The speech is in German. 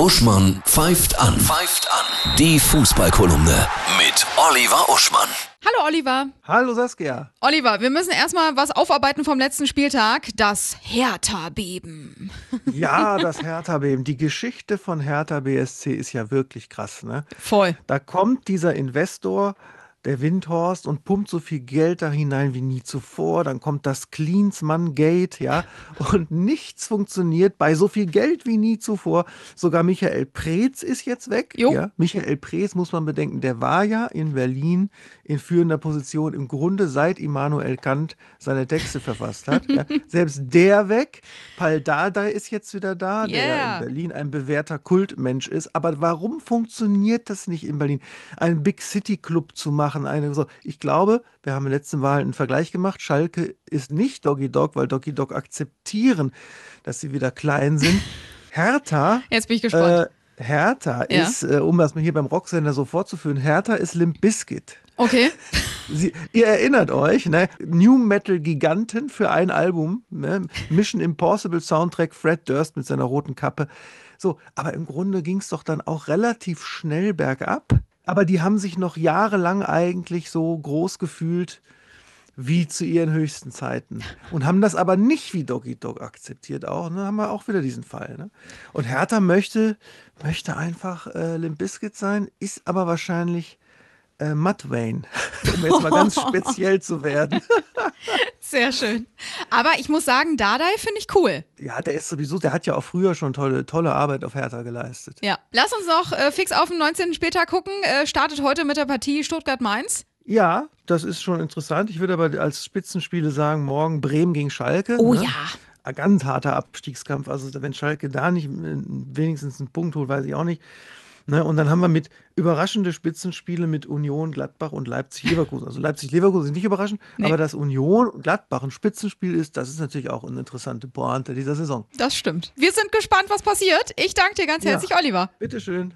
Uschmann pfeift an. Pfeift an. Die Fußballkolumne mit Oliver Uschmann. Hallo Oliver. Hallo Saskia. Oliver, wir müssen erstmal was aufarbeiten vom letzten Spieltag. Das Hertha-Beben. Ja, das Hertha-Beben. Die Geschichte von Hertha BSC ist ja wirklich krass, ne? Voll. Da kommt dieser Investor der Windhorst und pumpt so viel Geld da hinein wie nie zuvor. Dann kommt das Cleansman-Gate, ja, und nichts funktioniert bei so viel Geld wie nie zuvor. Sogar Michael Preetz ist jetzt weg. Jo. Ja. Michael Preetz, muss man bedenken, der war ja in Berlin in führender Position im Grunde seit Immanuel Kant seine Texte verfasst hat. ja. Selbst der weg. Paul Dardai ist jetzt wieder da, der ja Yeah. in Berlin ein bewährter Kultmensch ist. Aber warum funktioniert das nicht in Berlin? Einen Big City Club zu machen, eine so. Ich glaube, wir haben in der letzten Wahl einen Vergleich gemacht. Schalke ist nicht Doggy Dog, weil Doggy Dog akzeptieren, dass sie wieder klein sind. Hertha Jetzt bin ich gespannt. äh, Hertha Ja. ist, äh, um das mal hier beim Rocksender so fortzuführen, Hertha ist Limp Bizkit. Okay. Sie, ihr erinnert euch, ne? New Metal Giganten für ein Album, ne? Mission Impossible Soundtrack, Fred Durst mit seiner roten Kappe. So, aber im Grunde ging es doch dann auch relativ schnell bergab. Aber die haben sich noch jahrelang eigentlich so groß gefühlt wie zu ihren höchsten Zeiten. Und haben das aber nicht wie Doggy Dog akzeptiert auch. Ne? Haben wir auch wieder diesen Fall. Ne? Und Hertha möchte, möchte einfach äh, Limp Bizkit sein, ist aber wahrscheinlich äh, Matt Wayne, um jetzt mal ganz speziell zu werden. Sehr schön. Aber ich muss sagen, Dardai finde ich cool. Ja, der ist sowieso, der hat ja auch früher schon tolle, tolle Arbeit auf Hertha geleistet. Ja. Lass uns noch äh, fix auf den 19. Spieltag gucken. Äh, startet heute mit der Partie Stuttgart-Mainz. Ja, das ist schon interessant. Ich würde aber als Spitzenspiele sagen, morgen Bremen gegen Schalke. Oh ne? ja. Ein ganz harter Abstiegskampf. Also wenn Schalke da nicht äh, wenigstens einen Punkt holt, weiß ich auch nicht. Ne? Und dann haben wir mit überraschende Spitzenspiele mit Union, Gladbach und Leipzig-Leverkusen. Also Leipzig-Leverkusen ist nicht überraschend, Nee. aber dass Union und Gladbach ein Spitzenspiel ist, das ist natürlich auch eine interessante Pointe dieser Saison. Das stimmt. Wir sind gespannt, was passiert. Ich danke dir ganz Ja. herzlich, Oliver. Bitteschön.